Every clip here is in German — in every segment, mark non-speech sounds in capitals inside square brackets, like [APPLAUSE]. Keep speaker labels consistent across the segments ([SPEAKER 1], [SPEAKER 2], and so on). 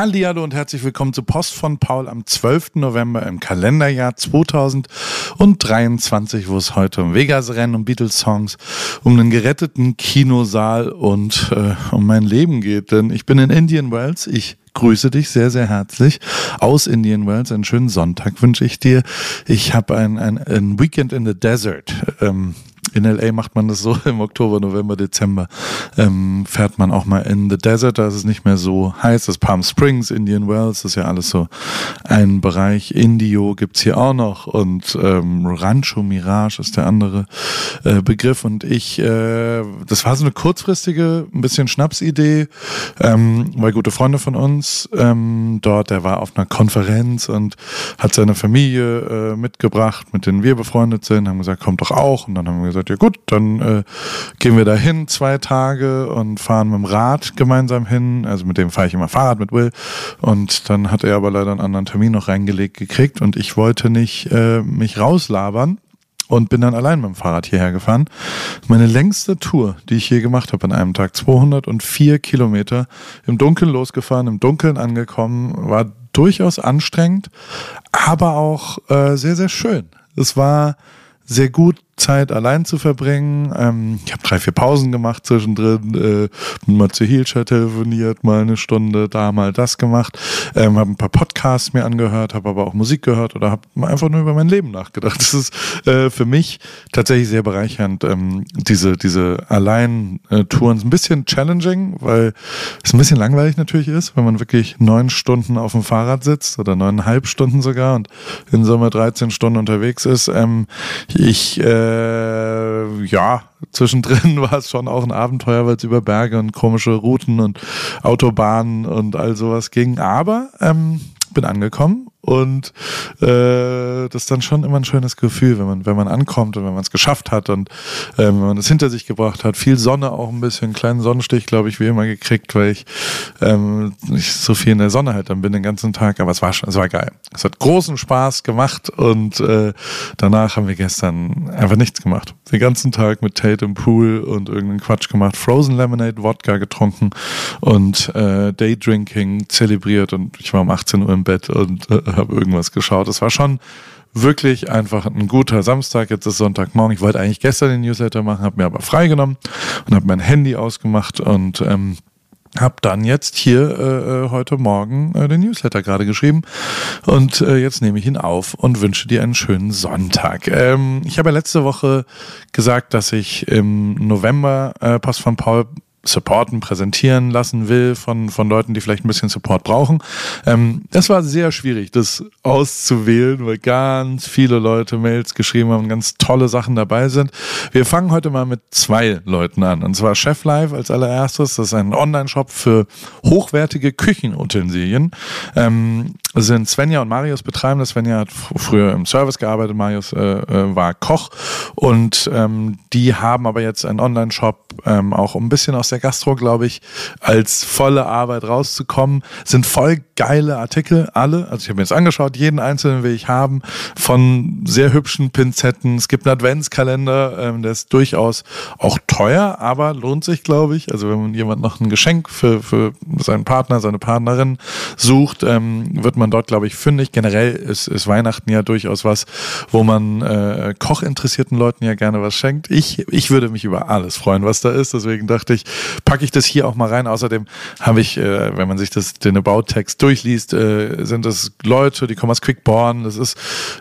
[SPEAKER 1] Hallihallo und herzlich willkommen zu Post von Paul am 12. November im Kalenderjahr 2023, wo es heute um Vegas-Rennen, um Beatles-Songs, um einen geretteten Kinosaal und äh, um mein Leben geht. Denn ich bin in Indian Wells. Ich grüße dich sehr, sehr herzlich aus Indian Wells. Einen schönen Sonntag wünsche ich dir. Ich habe ein, ein, ein Weekend in the Desert. Ähm, in LA macht man das so [LAUGHS] im Oktober, November, Dezember. Ähm, fährt man auch mal in the Desert, da ist es nicht mehr so heiß. Das Palm Springs, Indian Wells, das ist ja alles so ein Bereich. Indio gibt's hier auch noch und ähm, Rancho Mirage ist der andere äh, Begriff. Und ich, äh, das war so eine kurzfristige, ein bisschen Schnapsidee, ähm, weil gute Freunde von uns ähm, dort, der war auf einer Konferenz und hat seine Familie äh, mitgebracht, mit denen wir befreundet sind, haben gesagt, kommt doch auch. Und dann haben wir gesagt, gesagt, ja gut, dann äh, gehen wir da hin zwei Tage und fahren mit dem Rad gemeinsam hin. Also mit dem fahre ich immer Fahrrad mit Will. Und dann hat er aber leider einen anderen Termin noch reingelegt gekriegt und ich wollte nicht äh, mich rauslabern und bin dann allein mit dem Fahrrad hierher gefahren. Meine längste Tour, die ich je gemacht habe an einem Tag, 204 Kilometer, im Dunkeln losgefahren, im Dunkeln angekommen, war durchaus anstrengend, aber auch äh, sehr, sehr schön. Es war sehr gut Zeit allein zu verbringen. Ähm, ich habe drei, vier Pausen gemacht zwischendrin, äh, mal zu Heelshire telefoniert, mal eine Stunde da, mal das gemacht, ähm, habe ein paar Podcasts mir angehört, habe aber auch Musik gehört oder habe einfach nur über mein Leben nachgedacht. Das ist äh, für mich tatsächlich sehr bereichernd, ähm, diese, diese Allein-Touren. Ein bisschen challenging, weil es ein bisschen langweilig natürlich ist, wenn man wirklich neun Stunden auf dem Fahrrad sitzt oder neuneinhalb Stunden sogar und in Sommer 13 Stunden unterwegs ist. Ähm, ich äh, äh, ja, zwischendrin [LAUGHS] war es schon auch ein Abenteuer, weil es über Berge und komische Routen und Autobahnen und all sowas ging. Aber ähm, bin angekommen und äh, das ist dann schon immer ein schönes Gefühl, wenn man, wenn man ankommt und wenn man es geschafft hat und äh, wenn man es hinter sich gebracht hat. Viel Sonne auch ein bisschen, einen kleinen Sonnenstich, glaube ich, wie immer gekriegt, weil ich ähm, nicht so viel in der Sonne halt dann bin den ganzen Tag. Aber es war schon, es war geil. Es hat großen Spaß gemacht und äh, danach haben wir gestern einfach nichts gemacht. Den ganzen Tag mit Tate im Pool und irgendeinen Quatsch gemacht. Frozen Lemonade, Wodka getrunken und äh, Daydrinking zelebriert und ich war um 18 Uhr im Bett und äh, habe irgendwas geschaut. Es war schon wirklich einfach ein guter Samstag. Jetzt ist Sonntagmorgen. Ich wollte eigentlich gestern den Newsletter machen, habe mir aber freigenommen und habe mein Handy ausgemacht und ähm, habe dann jetzt hier äh, äh, heute Morgen äh, den Newsletter gerade geschrieben und äh, jetzt nehme ich ihn auf und wünsche dir einen schönen Sonntag. Ähm, ich habe ja letzte Woche gesagt, dass ich im November äh, Post von Paul supporten, präsentieren lassen will von, von Leuten, die vielleicht ein bisschen Support brauchen. Ähm, das war sehr schwierig, das auszuwählen, weil ganz viele Leute Mails geschrieben haben, ganz tolle Sachen dabei sind. Wir fangen heute mal mit zwei Leuten an. Und zwar Chef Live als allererstes. Das ist ein Online-Shop für hochwertige Küchenutensilien. Ähm, sind Svenja und Marius betreiben das. Svenja hat früher im Service gearbeitet, Marius äh, äh, war Koch. Und ähm, die haben aber jetzt einen Online-Shop, ähm, auch ein bisschen aus der Gastro, glaube ich, als volle Arbeit rauszukommen. Sind voll geile Artikel, alle. Also ich habe mir jetzt angeschaut, jeden einzelnen will ich haben. Von sehr hübschen Pinzetten. Es gibt einen Adventskalender, ähm, der ist durchaus auch teuer, aber lohnt sich, glaube ich. Also wenn man jemand noch ein Geschenk für, für seinen Partner, seine Partnerin sucht, ähm, wird man dort, glaube ich, fündig. Generell ist, ist Weihnachten ja durchaus was, wo man äh, kochinteressierten Leuten ja gerne was schenkt. Ich, ich würde mich über alles freuen, was da ist. Deswegen dachte ich, packe ich das hier auch mal rein. Außerdem habe ich, äh, wenn man sich das, den About-Text durchliest, äh, sind das Leute, die kommen aus Quickborn. Das ist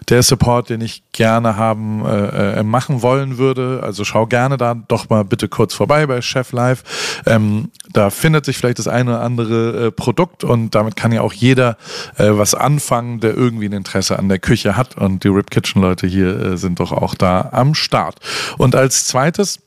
[SPEAKER 1] der Support, den ich gerne haben, äh, äh, machen wollen würde. Also schau gerne da doch mal bitte kurz vorbei bei Chef Live. Ähm, da findet sich vielleicht das eine oder andere äh, Produkt und damit kann ja auch jeder äh, was anfangen, der irgendwie ein Interesse an der Küche hat. Und die Rip Kitchen Leute hier äh, sind doch auch da am Start. Und als zweites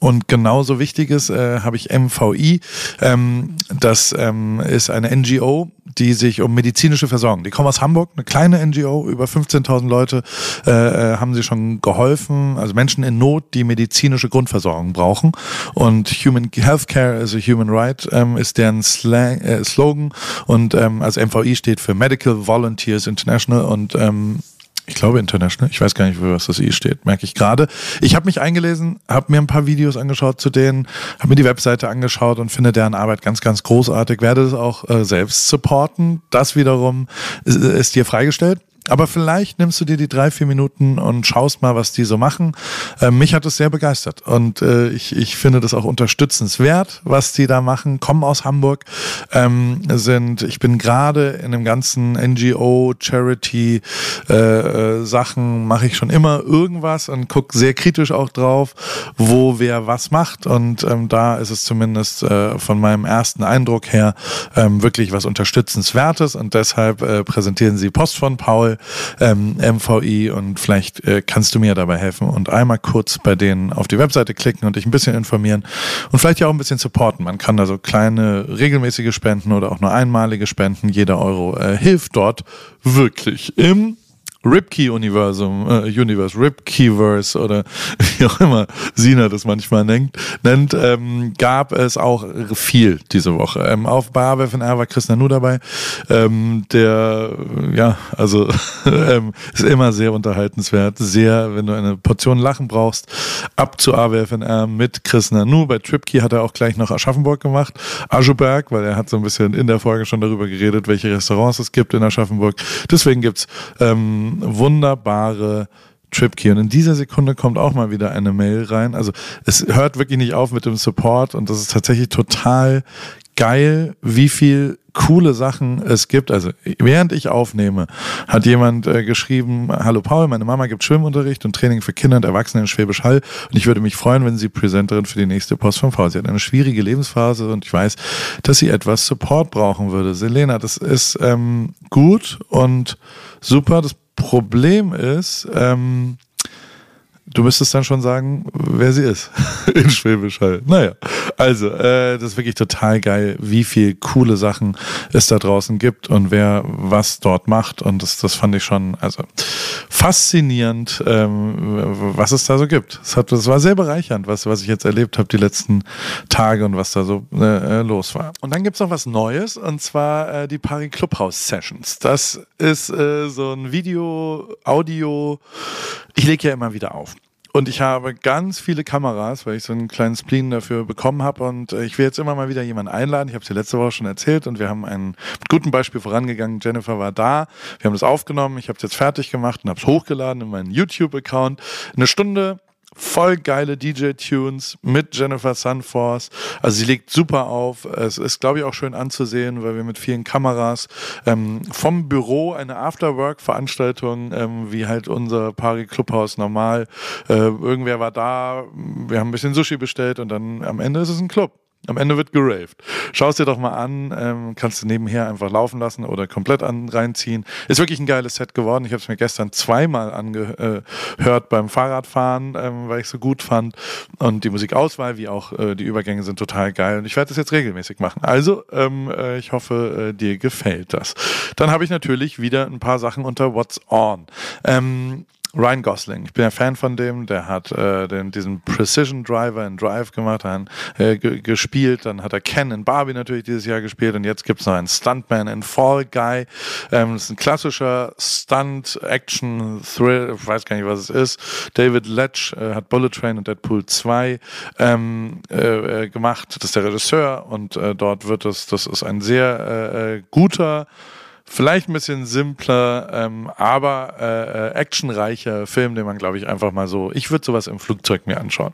[SPEAKER 1] und genauso wichtiges äh, habe ich MVI. Ähm, das ähm, ist eine NGO, die sich um medizinische Versorgung. Die kommen aus Hamburg, eine kleine NGO, über 15.000 Leute äh, äh, haben sie schon geholfen, also Menschen in Not, die medizinische Grundversorgung brauchen. Und Human Healthcare is a Human Right ähm, ist deren Slang, äh, Slogan. Und ähm, also MVI steht für Medical Volunteers International und ähm, Ich glaube International. Ich weiß gar nicht, für was das I steht. Merke ich gerade. Ich habe mich eingelesen, habe mir ein paar Videos angeschaut zu denen, habe mir die Webseite angeschaut und finde deren Arbeit ganz, ganz großartig. Werde das auch äh, selbst supporten. Das wiederum ist, ist dir freigestellt. Aber vielleicht nimmst du dir die drei, vier Minuten und schaust mal, was die so machen. Äh, mich hat es sehr begeistert und äh, ich, ich finde das auch unterstützenswert, was die da machen. Kommen aus Hamburg, ähm, sind, ich bin gerade in dem ganzen NGO, Charity äh, äh, Sachen, mache ich schon immer irgendwas und gucke sehr kritisch auch drauf, wo wer was macht. Und ähm, da ist es zumindest äh, von meinem ersten Eindruck her ähm, wirklich was Unterstützenswertes und deshalb äh, präsentieren sie Post von Paul ähm, MVI und vielleicht äh, kannst du mir dabei helfen und einmal kurz bei denen auf die Webseite klicken und dich ein bisschen informieren und vielleicht ja auch ein bisschen supporten. Man kann da so kleine regelmäßige Spenden oder auch nur einmalige Spenden. Jeder Euro äh, hilft dort wirklich im Ripkey-Universum, äh, Universe, Ripkeyverse oder [LAUGHS] wie auch immer Sina das manchmal nennt, nennt ähm, gab es auch viel diese Woche. Ähm, auf bei AWFNR war Chris Nanu dabei, ähm, der, ja, also [LAUGHS] ähm, ist immer sehr unterhaltenswert, sehr, wenn du eine Portion Lachen brauchst, ab zu AWFNR mit Chris Nanu. Bei Tripkey hat er auch gleich noch Aschaffenburg gemacht, Ascheberg, weil er hat so ein bisschen in der Folge schon darüber geredet, welche Restaurants es gibt in Aschaffenburg. Deswegen gibt's ähm, wunderbare TripKey. Und in dieser Sekunde kommt auch mal wieder eine Mail rein. Also es hört wirklich nicht auf mit dem Support und das ist tatsächlich total geil, wie viel coole Sachen es gibt. Also während ich aufnehme, hat jemand äh, geschrieben, hallo Paul, meine Mama gibt Schwimmunterricht und Training für Kinder und Erwachsene in Schwäbisch Hall und ich würde mich freuen, wenn sie Präsenterin für die nächste Post von Paul. Sie hat eine schwierige Lebensphase und ich weiß, dass sie etwas Support brauchen würde. Selena, das ist ähm, gut und super. Das Problem ist, ähm, Du müsstest dann schon sagen, wer sie ist [LAUGHS] in Schwäbisch Hall. Naja, also, äh, das ist wirklich total geil, wie viel coole Sachen es da draußen gibt und wer was dort macht. Und das, das fand ich schon, also faszinierend, ähm, was es da so gibt. Es hat, das war sehr bereichernd, was, was ich jetzt erlebt habe die letzten Tage und was da so äh, los war. Und dann gibt's noch was Neues und zwar äh, die Paris Clubhouse Sessions. Das ist äh, so ein Video, Audio. Ich lege ja immer wieder auf. Und ich habe ganz viele Kameras, weil ich so einen kleinen Spleen dafür bekommen habe. Und äh, ich will jetzt immer mal wieder jemanden einladen. Ich habe es dir letzte Woche schon erzählt und wir haben ein mit gutem Beispiel vorangegangen. Jennifer war da. Wir haben das aufgenommen. Ich habe es jetzt fertig gemacht und habe es hochgeladen in meinen YouTube-Account. Eine Stunde voll geile DJ-Tunes mit Jennifer Sunforce. Also sie legt super auf. Es ist, glaube ich, auch schön anzusehen, weil wir mit vielen Kameras ähm, vom Büro eine Afterwork-Veranstaltung, ähm, wie halt unser Pari Clubhaus normal. Äh, irgendwer war da, wir haben ein bisschen Sushi bestellt und dann am Ende ist es ein Club. Am Ende wird geraved. Schau es dir doch mal an, ähm, kannst du nebenher einfach laufen lassen oder komplett an, reinziehen. Ist wirklich ein geiles Set geworden. Ich habe es mir gestern zweimal angehört beim Fahrradfahren, ähm, weil ich es so gut fand. Und die Musikauswahl wie auch äh, die Übergänge sind total geil. Und ich werde das jetzt regelmäßig machen. Also, ähm, äh, ich hoffe, äh, dir gefällt das. Dann habe ich natürlich wieder ein paar Sachen unter What's On. Ryan Gosling. Ich bin ja Fan von dem. Der hat äh, den, diesen Precision Driver in Drive gemacht, dann äh, gespielt. Dann hat er Ken in Barbie natürlich dieses Jahr gespielt. Und jetzt gibt's noch einen Stuntman in Fall Guy. Ähm, das ist ein klassischer Stunt-Action-Thrill. Ich weiß gar nicht, was es ist. David Letch äh, hat Bullet Train und Deadpool 2 ähm, äh, äh, gemacht. Das ist der Regisseur. Und äh, dort wird es, das ist ein sehr äh, äh guter Vielleicht ein bisschen simpler, ähm, aber äh, äh, actionreicher Film, den man, glaube ich, einfach mal so. Ich würde sowas im Flugzeug mir anschauen.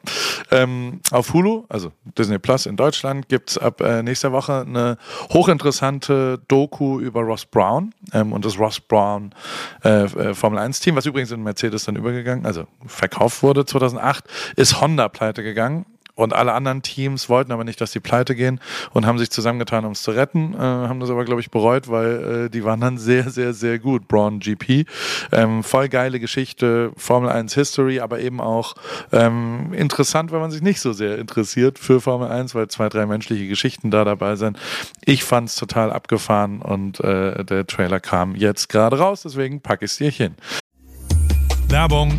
[SPEAKER 1] Ähm, auf Hulu, also Disney Plus in Deutschland, gibt's ab äh, nächster Woche eine hochinteressante Doku über Ross Brown ähm, und das Ross Brown äh, äh Formel 1-Team, was übrigens in Mercedes dann übergegangen, also verkauft wurde 2008, ist Honda pleite gegangen und alle anderen Teams wollten aber nicht, dass die pleite gehen und haben sich zusammengetan, um es zu retten. Äh, haben das aber, glaube ich, bereut, weil äh, die waren dann sehr, sehr, sehr gut. Braun GP. Ähm, voll geile Geschichte, Formel 1 History, aber eben auch ähm, interessant, wenn man sich nicht so sehr interessiert für Formel 1, weil zwei, drei menschliche Geschichten da dabei sind. Ich fand es total abgefahren und äh, der Trailer kam jetzt gerade raus, deswegen packe ich es dir hin. Werbung.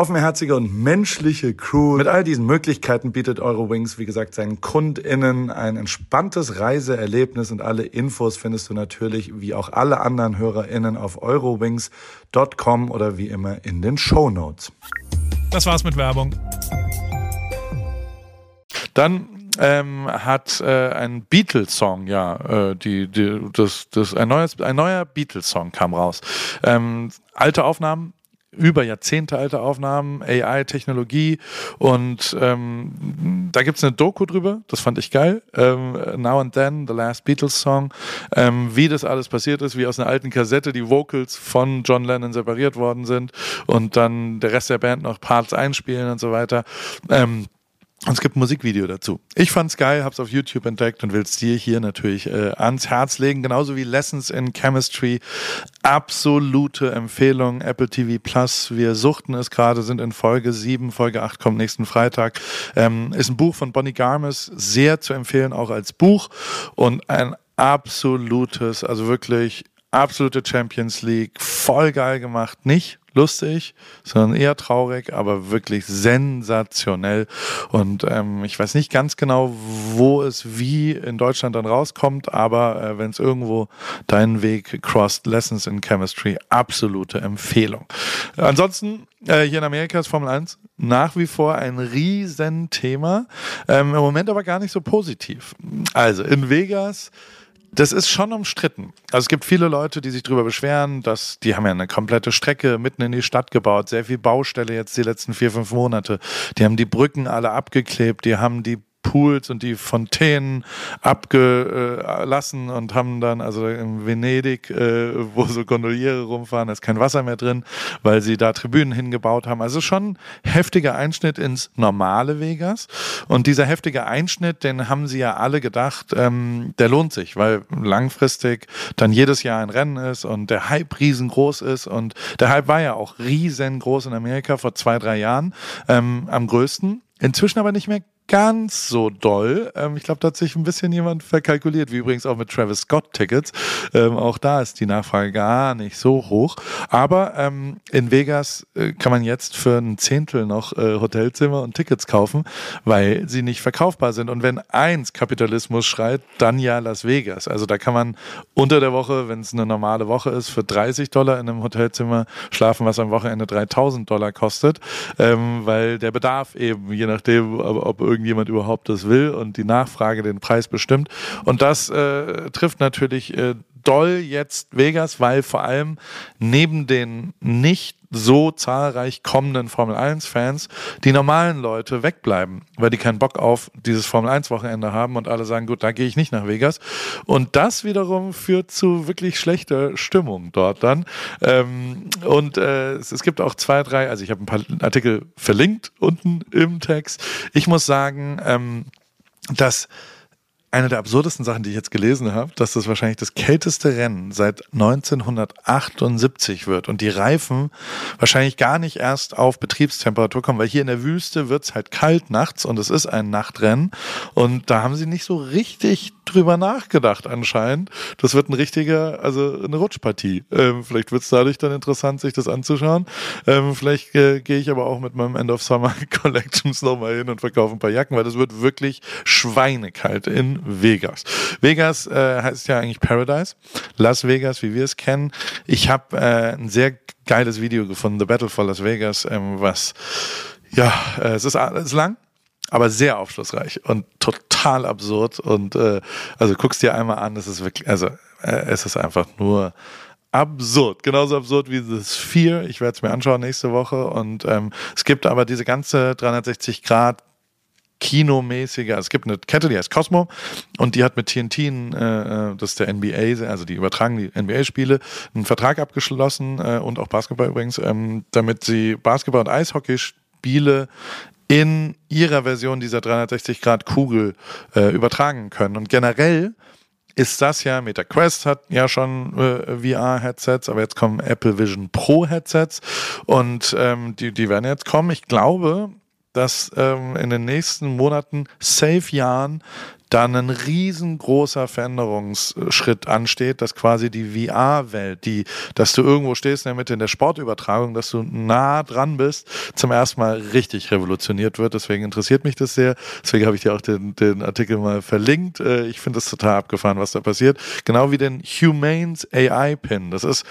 [SPEAKER 1] offenherzige und menschliche Crew mit all diesen Möglichkeiten bietet Eurowings, wie gesagt, seinen KundInnen ein entspanntes Reiseerlebnis und alle Infos findest du natürlich, wie auch alle anderen HörerInnen, auf eurowings.com oder wie immer in den Show Notes.
[SPEAKER 2] Das war's mit Werbung.
[SPEAKER 1] Dann ähm, hat äh, ein Beatles-Song, ja, äh, die, die, das, das, ein, neues, ein neuer Beatles-Song kam raus. Ähm, alte Aufnahmen, über Jahrzehnte alte Aufnahmen, AI-Technologie und ähm, da gibt es eine Doku drüber, das fand ich geil. Ähm, Now and Then, The Last Beatles Song, ähm, wie das alles passiert ist, wie aus einer alten Kassette die Vocals von John Lennon separiert worden sind und dann der Rest der Band noch Parts einspielen und so weiter. Ähm, und es gibt ein Musikvideo dazu. Ich fand's geil, hab's auf YouTube entdeckt und will's dir hier natürlich äh, ans Herz legen, genauso wie Lessons in Chemistry. Absolute Empfehlung, Apple TV Plus. Wir suchten es gerade, sind in Folge 7, Folge 8 kommt nächsten Freitag. Ähm, ist ein Buch von Bonnie Garmes, sehr zu empfehlen, auch als Buch. Und ein absolutes, also wirklich absolute Champions League, voll geil gemacht, nicht lustig, sondern eher traurig, aber wirklich sensationell. Und ähm, ich weiß nicht ganz genau, wo es wie in Deutschland dann rauskommt, aber äh, wenn es irgendwo deinen Weg crossed, Lessons in Chemistry, absolute Empfehlung. Ansonsten äh, hier in Amerika ist Formel 1 nach wie vor ein Riesenthema. Ähm, Im Moment aber gar nicht so positiv. Also in Vegas das ist schon umstritten. Also es gibt viele Leute, die sich darüber beschweren, dass die haben ja eine komplette Strecke mitten in die Stadt gebaut, sehr viel Baustelle jetzt die letzten vier, fünf Monate. Die haben die Brücken alle abgeklebt, die haben die Pools und die Fontänen abgelassen und haben dann, also in Venedig, äh, wo so Gondoliere rumfahren, ist kein Wasser mehr drin, weil sie da Tribünen hingebaut haben. Also schon heftiger Einschnitt ins normale Vegas. Und dieser heftige Einschnitt, den haben sie ja alle gedacht, ähm, der lohnt sich, weil langfristig dann jedes Jahr ein Rennen ist und der Hype riesengroß ist. Und der Hype war ja auch riesengroß in Amerika vor zwei, drei Jahren, ähm, am größten. Inzwischen aber nicht mehr ganz so doll. Ähm, ich glaube, da hat sich ein bisschen jemand verkalkuliert, wie übrigens auch mit Travis Scott Tickets. Ähm, auch da ist die Nachfrage gar nicht so hoch. Aber ähm, in Vegas äh, kann man jetzt für ein Zehntel noch äh, Hotelzimmer und Tickets kaufen, weil sie nicht verkaufbar sind. Und wenn eins Kapitalismus schreit, dann ja Las Vegas. Also da kann man unter der Woche, wenn es eine normale Woche ist, für 30 Dollar in einem Hotelzimmer schlafen, was am Wochenende 3000 Dollar kostet, ähm, weil der Bedarf eben, je nachdem, ob, ob irgendjemand überhaupt das will und die Nachfrage den Preis bestimmt. Und das äh, trifft natürlich äh, doll jetzt Vegas, weil vor allem neben den nicht so zahlreich kommenden Formel 1 Fans die normalen Leute wegbleiben, weil die keinen Bock auf dieses Formel 1 Wochenende haben und alle sagen, gut, da gehe ich nicht nach Vegas. Und das wiederum führt zu wirklich schlechter Stimmung dort dann. Ähm, und äh, es, es, gibt auch zwei, drei, also ich habe ein paar Artikel verlinkt unten im Text. Ich muss sagen, ähm, dass eine der absurdesten Sachen, die ich jetzt gelesen habe, dass das wahrscheinlich das kälteste Rennen seit 1978 wird und die Reifen wahrscheinlich gar nicht erst auf Betriebstemperatur kommen, weil hier in der Wüste wird es halt kalt nachts und es ist ein Nachtrennen und da haben sie nicht so richtig drüber nachgedacht anscheinend. Das wird ein richtiger, also eine Rutschpartie. Ähm, vielleicht wird es dadurch dann interessant, sich das anzuschauen. Ähm, vielleicht äh, gehe ich aber auch mit meinem End of Summer [LAUGHS] Collections nochmal hin und verkaufe ein paar Jacken, weil das wird wirklich schweinekalt in Vegas. Vegas äh, heißt ja eigentlich Paradise. Las Vegas, wie wir es kennen. Ich habe äh, ein sehr geiles Video gefunden, The Battle for Las Vegas, ähm, was ja, äh, es, ist, es lang, aber sehr aufschlussreich und total absurd. Und äh, also guckst dir einmal an, es ist wirklich, also äh, es ist einfach nur absurd, genauso absurd wie The Sphere. Ich werde es mir anschauen nächste Woche. Und ähm, es gibt aber diese ganze 360 Grad kinomäßiger. Es gibt eine Kette, die heißt Cosmo und die hat mit TNT, äh, das ist der NBA, also die übertragen die NBA-Spiele, einen Vertrag abgeschlossen äh, und auch Basketball übrigens, ähm, damit sie Basketball und Eishockey-Spiele in ihrer Version dieser 360-Grad-Kugel äh, übertragen können. Und generell ist das ja, MetaQuest hat ja schon äh, VR-Headsets, aber jetzt kommen Apple Vision Pro-Headsets und ähm, die, die werden jetzt kommen. Ich glaube, dass ähm, in den nächsten Monaten, safe Jahren, dann ein riesengroßer Veränderungsschritt ansteht, dass quasi die VR-Welt, die, dass du irgendwo stehst in der Mitte in der Sportübertragung, dass du nah dran bist, zum ersten Mal richtig revolutioniert wird. Deswegen interessiert mich das sehr. Deswegen habe ich dir auch den, den Artikel mal verlinkt. Äh, ich finde es total abgefahren, was da passiert. Genau wie den Humanes AI-Pin. Das ist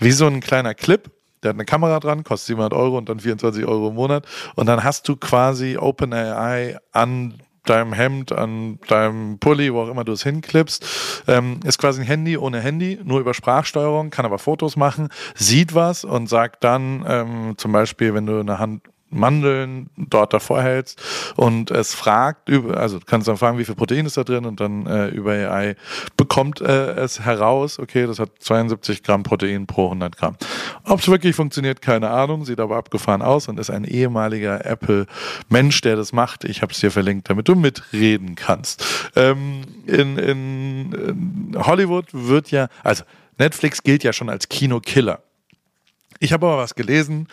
[SPEAKER 1] wie so ein kleiner Clip, der hat eine Kamera dran, kostet 700 Euro und dann 24 Euro im Monat. Und dann hast du quasi OpenAI an deinem Hemd, an deinem Pulli, wo auch immer du es hinklippst. Ähm, ist quasi ein Handy ohne Handy, nur über Sprachsteuerung, kann aber Fotos machen, sieht was und sagt dann ähm, zum Beispiel, wenn du eine Hand Mandeln dort davor hältst und es fragt, also kannst dann fragen, wie viel Protein ist da drin und dann äh, über AI bekommt äh, es heraus, okay, das hat 72 Gramm Protein pro 100 Gramm. Ob es wirklich funktioniert, keine Ahnung, sieht aber abgefahren aus und ist ein ehemaliger Apple-Mensch, der das macht. Ich habe es dir verlinkt, damit du mitreden kannst. Ähm, in, in, in Hollywood wird ja, also Netflix gilt ja schon als Kinokiller. Ich habe aber was gelesen,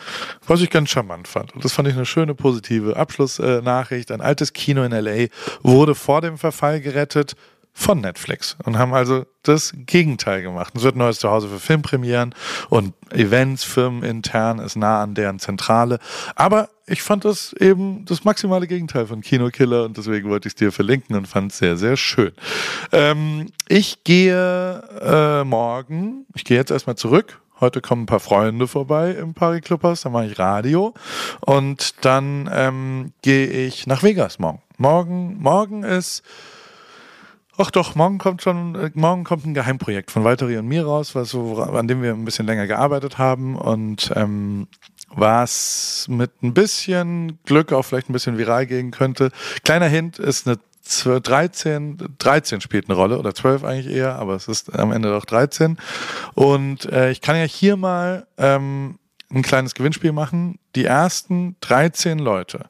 [SPEAKER 1] was ich ganz charmant fand. Und das fand ich eine schöne positive Abschlussnachricht. Ein altes Kino in LA wurde vor dem Verfall gerettet von Netflix und haben also das Gegenteil gemacht. Es wird neues Zuhause für Filmpremieren und Events, Firmen intern ist nah an deren Zentrale. Aber ich fand das eben das maximale Gegenteil von Kinokiller und deswegen wollte ich es dir verlinken und fand es sehr, sehr schön. Ähm, ich gehe äh, morgen, ich gehe jetzt erstmal zurück Heute kommen ein paar Freunde vorbei im Paris Clubhaus, dann mache ich Radio und dann ähm, gehe ich nach Vegas morgen. Morgen, morgen ist, ach doch, morgen kommt schon, äh, morgen kommt ein Geheimprojekt von Walteri und mir raus, was an dem wir ein bisschen länger gearbeitet haben und ähm, was mit ein bisschen Glück auch vielleicht ein bisschen viral gehen könnte. Kleiner Hint ist eine 13, 13 spielt eine Rolle oder 12 eigentlich eher, aber es ist am Ende doch 13. Und äh, ich kann ja hier mal ähm, ein kleines Gewinnspiel machen. Die ersten 13 Leute,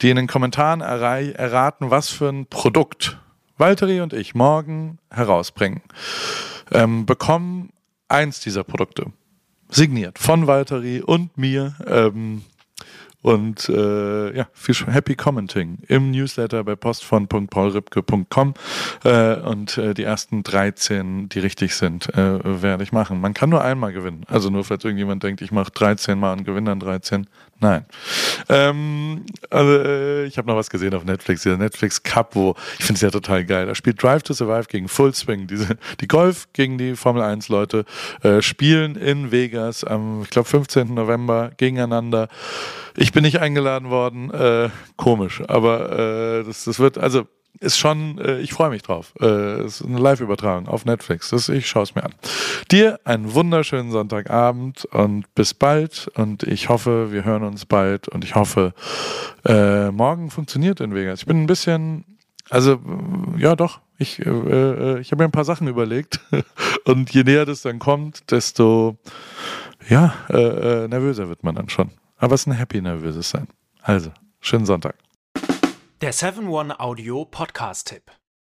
[SPEAKER 1] die in den Kommentaren erraten, was für ein Produkt Valtteri und ich morgen herausbringen, ähm, bekommen eins dieser Produkte. Signiert von Valtteri und mir. Ähm, und äh, ja, viel Happy Commenting im Newsletter bei postfon.paulripke.com äh, und äh, die ersten 13, die richtig sind, äh, werde ich machen. Man kann nur einmal gewinnen. Also nur falls irgendjemand denkt, ich mache 13 Mal und gewinne dann 13. Nein. Ähm, also, äh, ich habe noch was gesehen auf Netflix, dieser Netflix Cup, wo ich finde es ja total geil. Da spielt Drive to Survive gegen Full Swing. Diese, die Golf gegen die Formel 1 Leute äh, spielen in Vegas am, ich glaube, 15. November gegeneinander. Ich bin nicht eingeladen worden. Äh, komisch, aber äh, das, das wird, also ist schon, äh, ich freue mich drauf. Äh, ist eine Live-Übertragung auf Netflix. Das, ich schaue es mir an. Dir einen wunderschönen Sonntagabend und bis bald. Und ich hoffe, wir hören uns bald. Und ich hoffe, äh, morgen funktioniert in Vegas. Ich bin ein bisschen, also ja doch, ich, äh, äh ich habe mir ein paar Sachen überlegt. [LAUGHS] und je näher das dann kommt, desto ja, äh, nervöser wird man dann schon. Aber es ist ein happy nervöses sein. Also, schönen Sonntag.
[SPEAKER 3] Der 7-One Audio Podcast-Tipp.